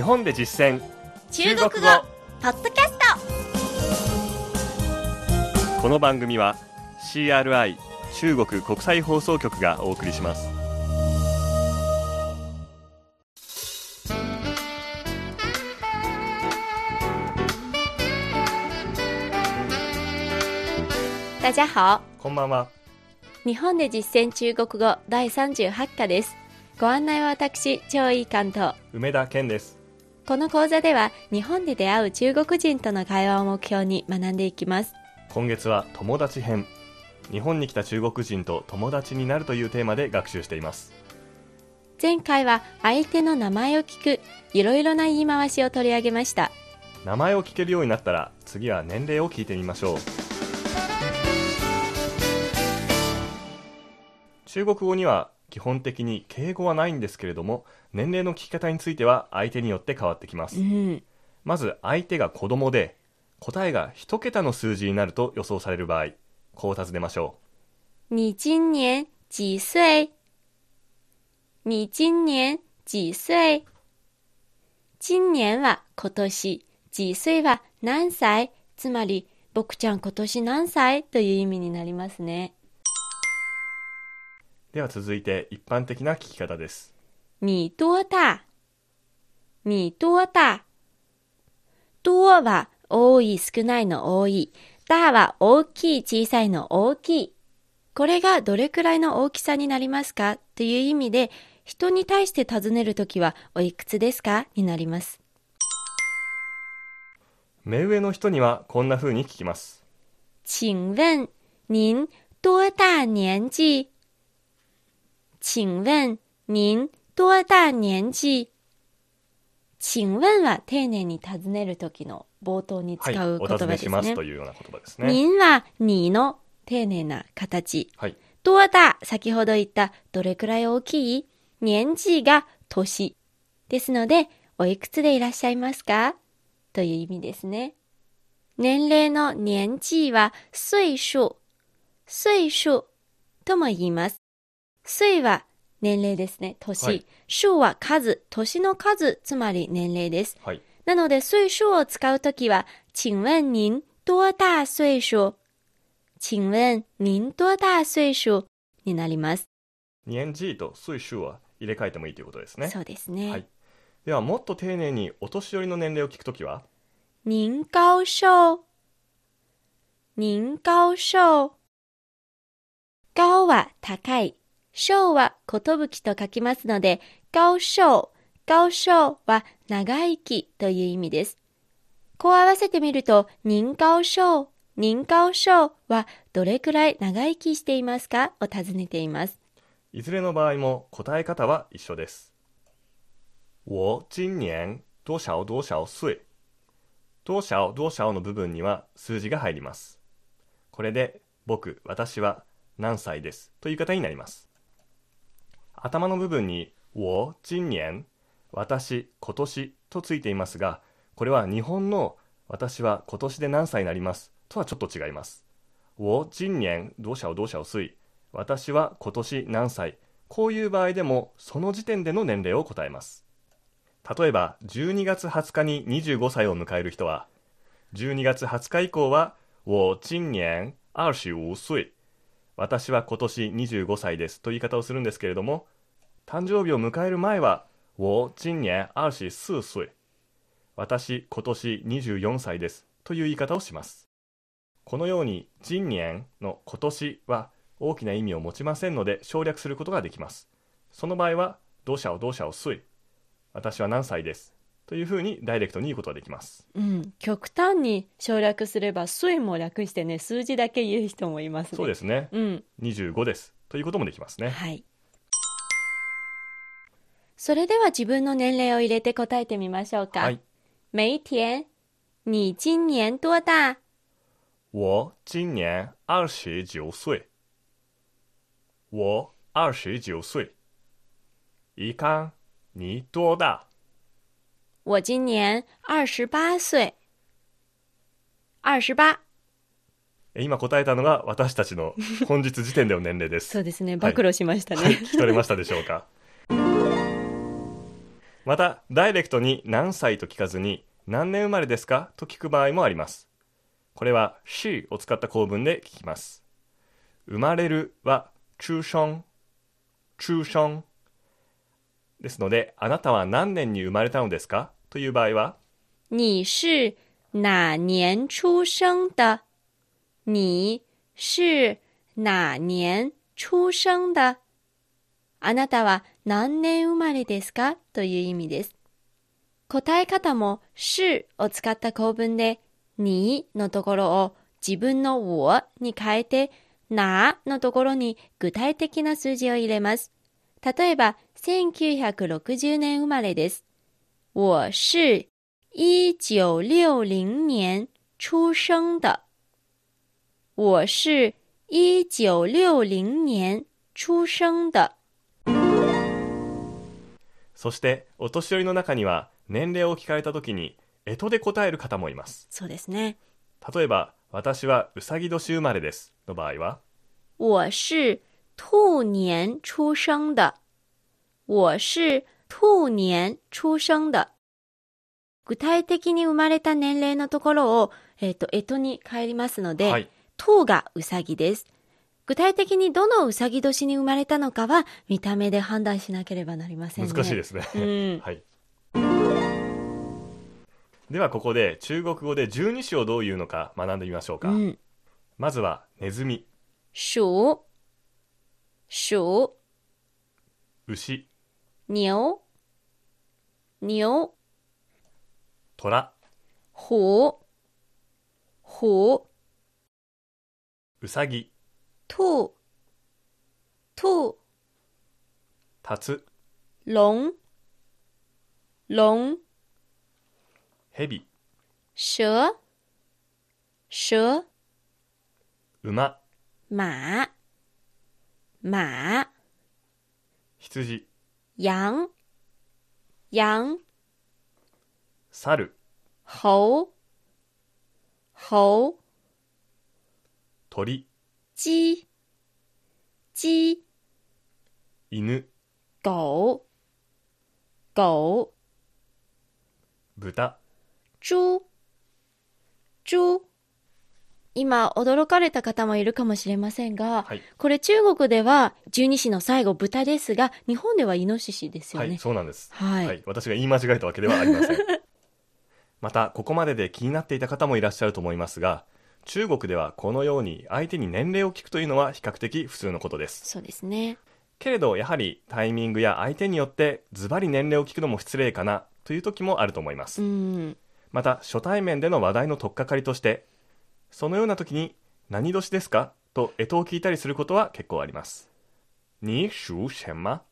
日本で実践。中国語。ポッドキャスこの番組は CRI 中国国際放送局がお送りします。ト大家好。こんばんは。日本で実践中国語第38課です。ご案内は私張井関東梅田健ですこの講座では日本で出会う中国人との会話を目標に学んでいきます。今月は友達編。日本に来た中国人と友達になるというテーマで学習しています。前回は相手の名前を聞くいろいろな言い回しを取り上げました。名前を聞けるようになったら次は年齢を聞いてみましょう。中国語には基本的に敬語はないんですけれども年齢の聞き方については相手によって変わってきます。うん。まず相手が子供で答えが一桁の数字になると予想される場合こう尋ねましょ你今年几岁你今年几岁今年は今年、几岁は何歳？つまり、僕ちゃん今年何歳？という意味になりますね。うでは続いて一般的な聞き方です。你多大你多大多は多い少ないの多い。大は大きい小さいの大きい。これがどれくらいの大きさになりますか？という意味で、人に対して尋ねるときはおいくつですか？になります。目上の人にはこんな風に聞きます。请问您多大年纪？请問您多大年紀请問は丁寧に尋ねるときの冒頭に使はいう言葉ですね。ますというような言葉ですね您は你の丁寧な形。はい多大、先ほど言ったどれくらい大きい？年紀が年。ですので、おいくつでいらっしゃいますか？という意味ですね。年齢の年紀は岁数。岁数とも言います。岁は年齢ですね。年。はい数は数。年の数、つまり年齢です。はいなので、岁数を使うときは、请問您多大岁数请問您多大岁数になります。年次と岁数は入れ替えてもいいということですねそうですね。はいではもっと丁寧にお年寄りの年齢を聞くときは？您高寿您高寿高は高い。寿は寿と書きますので、高寿、高寿は長生きという意味です。こう合わせてみると、您高寿、您高寿はどれくらい長生きしていますか？を尋ねています。いずれの場合も答え方は一緒です。我今年多少多少岁。多少多少の部分には数字が入ります。これで僕私は何歳です？という方になります。頭の部分に我今年私今年とついていますがこれは日本の私は今年で何歳になりますとはちょっと違います。我今年多少多少岁私は今年何歳こういう場合でもその時点での年齢を答えます。例えば12月20日に25歳を迎える人は12月20日以降は我今年25岁私は今年25歳ですという言い方をするんですけれども誕生日を迎える前は我今年24岁。私今年24歳ですという言い方をします。このように今年の今年は大きな意味を持ちませんので省略することができます。その場合はどうしゃをどうしゃを岁私は何歳です。というふうにダイレクトに言うことができます。うん、極端に省略すれば、数も略してね、数字だけ言う人もいますね。そうですね。うん、25です。ということもできますね。はい。それでは自分の年齢を入れて答えてみましょうか。はい。梅田、你今年多大？我今年29岁。我29岁。一康你多大？我今年二十八岁。二十八。え今答えたのが私たちの本日時点での年齢です そうですね、はい暴露しましたね。はい、聞き取れましたでしょうか？また、ダイレクトに何歳と聞かずに、何年生まれですか？と聞く場合もあります。これは、しを使った構文で聞きます。生まれるは、出生、出生。ですので、あなたは何年に生まれたのですか？という場合は、你是哪年出生的？你是哪年出生的？あなたは何年生まれですか？という意味です。答え方も是を使った構文で、にのところを自分の我に変えて、なのところに具体的な数字を入れます。例えば、1960年生まれです。我是一九六零年出生的。我是一九六零年出生的。そして、お年寄りの中には、年齢を聞かれた時に、干支で答える方もいます。そうですね。例えば、私はうさぎ年生まれですの場合は、我是兔年出生的。我是兔年出生的。具体的に生まれた年齢のところを、えっ、と、干支に変えりますので、はい。兔がうさぎです。具体的にどのうさぎ年に生まれたのかは見た目で判断しなければなりませんね。難しいですね。うん はい。ではここで中国語で十二支をどういうのか学んでみましょうか。うん。まずはネズミ、鼠、鼠、牛、牛、牛、虎、虎、虎、うさぎ、兔、兔、タツ、龙、龙、ヘビ、蛇、蛇、馬、马、马、羊、羊、羊、猿、猴、猴、鳥、鸡、鸡、犬、狗、狗、豚、猪、猪。今、驚かれた方もいるかもしれませんが、はい。これ中国では十二支の最後豚ですが、日本ではイノシシですよはい、ね。そうなんです。はい。私が言い間違えたわけではありません。また、ここまでで気になっていた方もいらっしゃると思いますが、中国ではこのように相手に年齢を聞くというのは比較的普通のことです。そうですね。けれど、やはりタイミングや相手によってズバリ年齢を聞くのも失礼かなという時もあると思いますう。ん。また、初対面での話題の取っかかりとして、そのような時に何年ですか？と干支を聞いたりすることは結構あります。你属什么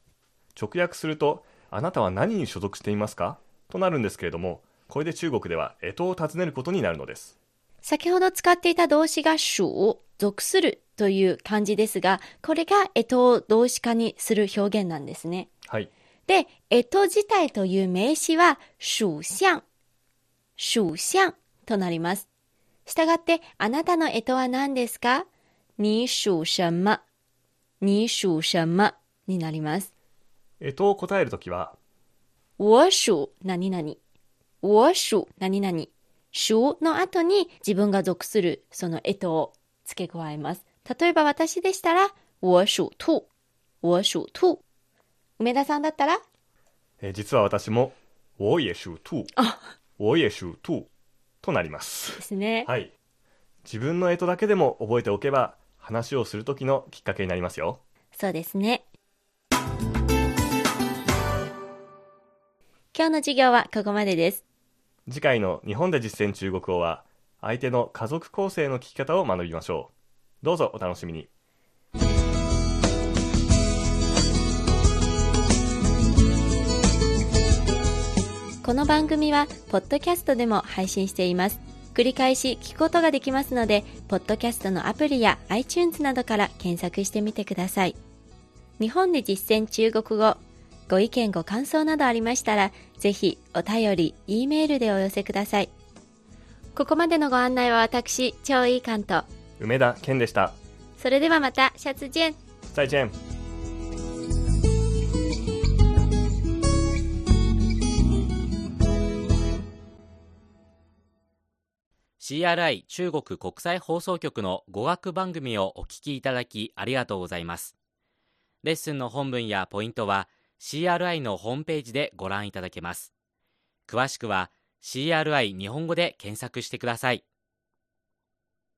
直訳すると、あなたは何に所属していますか？となるんですけれども、これで中国では干支を尋ねることになるのです。先ほど使っていた動詞が属、属するという漢字ですが、これが干支を動詞化にする表現なんですね。はい。で、干支自体という名詞は属相、属相となります。したがって、あなたの干支は何ですか？你属什么你属什么になります。干支を答えるときは、我属何々。我属何々。属の後に自分が属するその干支を付け加えます。例えば私でしたら、我属兔。我属兔。梅田さんだったら、えー実は私も、我也属兔あ、我也属兔となります。ですね。はい。自分の干支だけでも覚えておけば、話をするときのきっかけになりますよ。そうですね。今日の授業はここまでです。次回の日本で実践中国語は、相手の家族構成の聞き方を学びましょう。どうぞお楽しみに。この番組は、ポッドキャストでも配信しています。繰り返し聞くことができますので、ポッドキャストのアプリや iTunes などから検索してみてください。日本で実践中国語、ご意見ご感想などありましたら、ぜひお便り、E メールでお寄せください。ここまでのご案内は私、超いい関東。梅田健でした。それではまた、シャツジェン再见。CRI 中国国際放送局の語学番組をお聞きいただきありがとうございます。レッスンの本文やポイントは CRI のホームページでご覧いただけます。詳しくは CRI 日本語で検索してください。